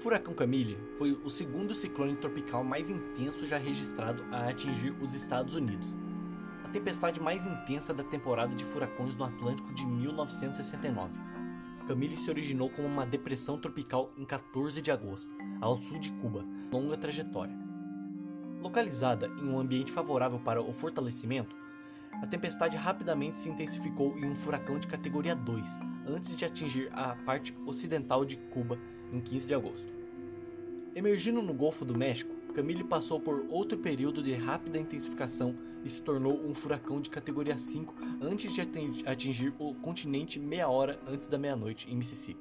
furacão Camille foi o segundo ciclone tropical mais intenso já registrado a atingir os Estados Unidos. A tempestade mais intensa da temporada de furacões no Atlântico de 1969. Camille se originou como uma depressão tropical em 14 de agosto, ao sul de Cuba, longa trajetória. Localizada em um ambiente favorável para o fortalecimento, a tempestade rapidamente se intensificou em um furacão de categoria 2, antes de atingir a parte ocidental de Cuba em 15 de agosto. Emergindo no Golfo do México, Camille passou por outro período de rápida intensificação e se tornou um furacão de categoria 5 antes de atingir o continente meia hora antes da meia-noite em Mississippi.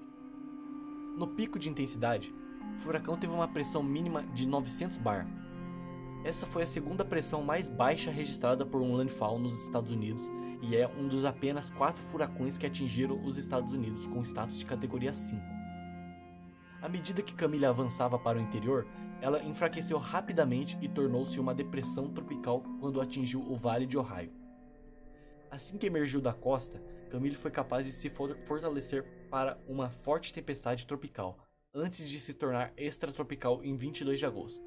No pico de intensidade, o furacão teve uma pressão mínima de 900 bar. Essa foi a segunda pressão mais baixa registrada por um landfall nos Estados Unidos e é um dos apenas quatro furacões que atingiram os Estados Unidos com status de categoria 5. À medida que Camille avançava para o interior, ela enfraqueceu rapidamente e tornou-se uma depressão tropical quando atingiu o Vale de Ohio. Assim que emergiu da costa, Camille foi capaz de se fortalecer para uma forte tempestade tropical, antes de se tornar extratropical em 22 de agosto.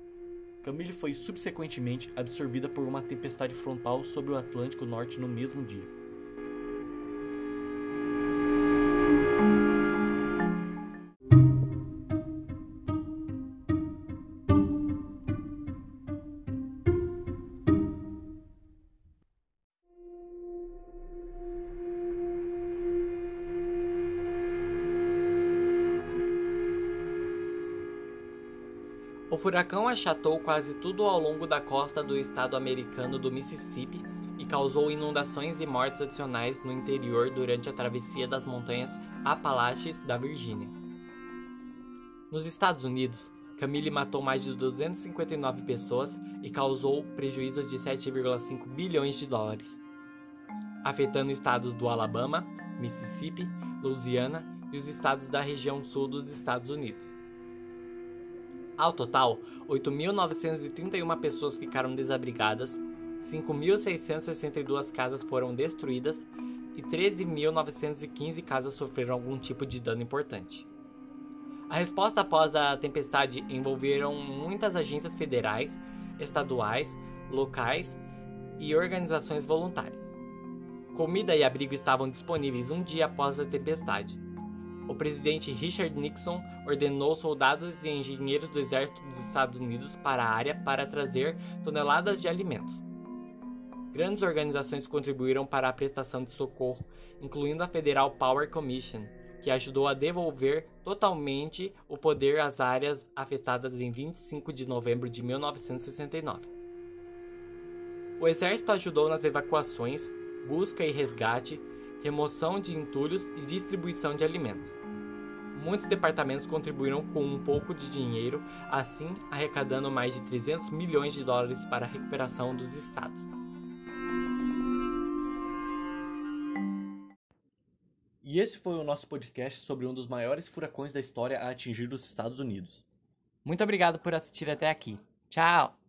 Camille foi subsequentemente absorvida por uma tempestade frontal sobre o Atlântico Norte no mesmo dia. O furacão achatou quase tudo ao longo da costa do estado americano do Mississippi e causou inundações e mortes adicionais no interior durante a travessia das montanhas Apalaches da Virgínia. Nos Estados Unidos, Camille matou mais de 259 pessoas e causou prejuízos de 7,5 bilhões de dólares, afetando estados do Alabama, Mississippi, Louisiana e os estados da região sul dos Estados Unidos. Ao total, 8.931 pessoas ficaram desabrigadas, 5.662 casas foram destruídas e 13.915 casas sofreram algum tipo de dano importante. A resposta após a tempestade envolveram muitas agências federais, estaduais, locais e organizações voluntárias. Comida e abrigo estavam disponíveis um dia após a tempestade o presidente Richard Nixon ordenou soldados e engenheiros do exército dos Estados Unidos para a área para trazer toneladas de alimentos. Grandes organizações contribuíram para a prestação de socorro, incluindo a Federal Power Commission, que ajudou a devolver totalmente o poder às áreas afetadas em 25 de novembro de 1969. O exército ajudou nas evacuações, busca e resgate, remoção de entulhos e distribuição de alimentos. Muitos departamentos contribuíram com um pouco de dinheiro, assim arrecadando mais de 300 milhões de dólares para a recuperação dos estados. E esse foi o nosso podcast sobre um dos maiores furacões da história a atingir os Estados Unidos. Muito obrigado por assistir até aqui. Tchau!